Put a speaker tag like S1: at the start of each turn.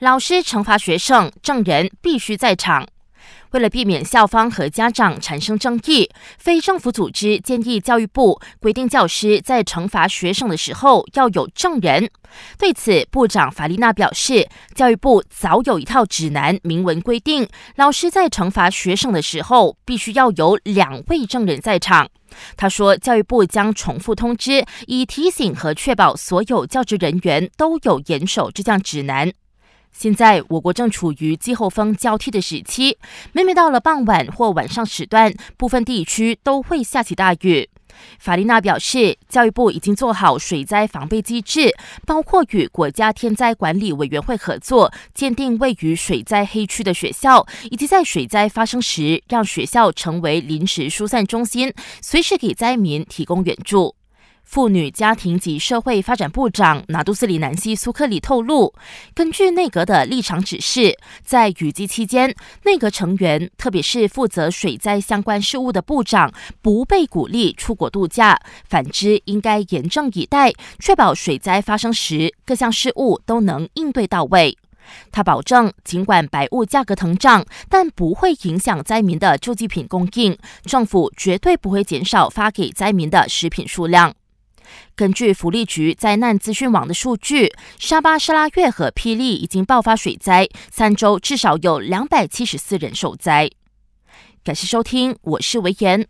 S1: 老师惩罚学生，证人必须在场。为了避免校方和家长产生争议，非政府组织建议教育部规定，教师在惩罚学生的时候要有证人。对此，部长法丽娜表示，教育部早有一套指南，明文规定，老师在惩罚学生的时候，必须要有两位证人在场。他说，教育部将重复通知，以提醒和确保所有教职人员都有严守这项指南。现在我国正处于季候风交替的时期，每每到了傍晚或晚上时段，部分地区都会下起大雨。法丽娜表示，教育部已经做好水灾防备机制，包括与国家天灾管理委员会合作，鉴定位于水灾黑区的学校，以及在水灾发生时，让学校成为临时疏散中心，随时给灾民提供援助。妇女家庭及社会发展部长拿杜斯里南希苏克里透露，根据内阁的立场指示，在雨季期间，内阁成员，特别是负责水灾相关事务的部长，不被鼓励出国度假。反之，应该严阵以待，确保水灾发生时各项事务都能应对到位。他保证，尽管白物价格腾涨，但不会影响灾民的救济品供应。政府绝对不会减少发给灾民的食品数量。根据福利局灾难资讯网的数据，沙巴、沙拉越和霹雳已经爆发水灾，三周至少有两百七十四人受灾。感谢收听，我是维言。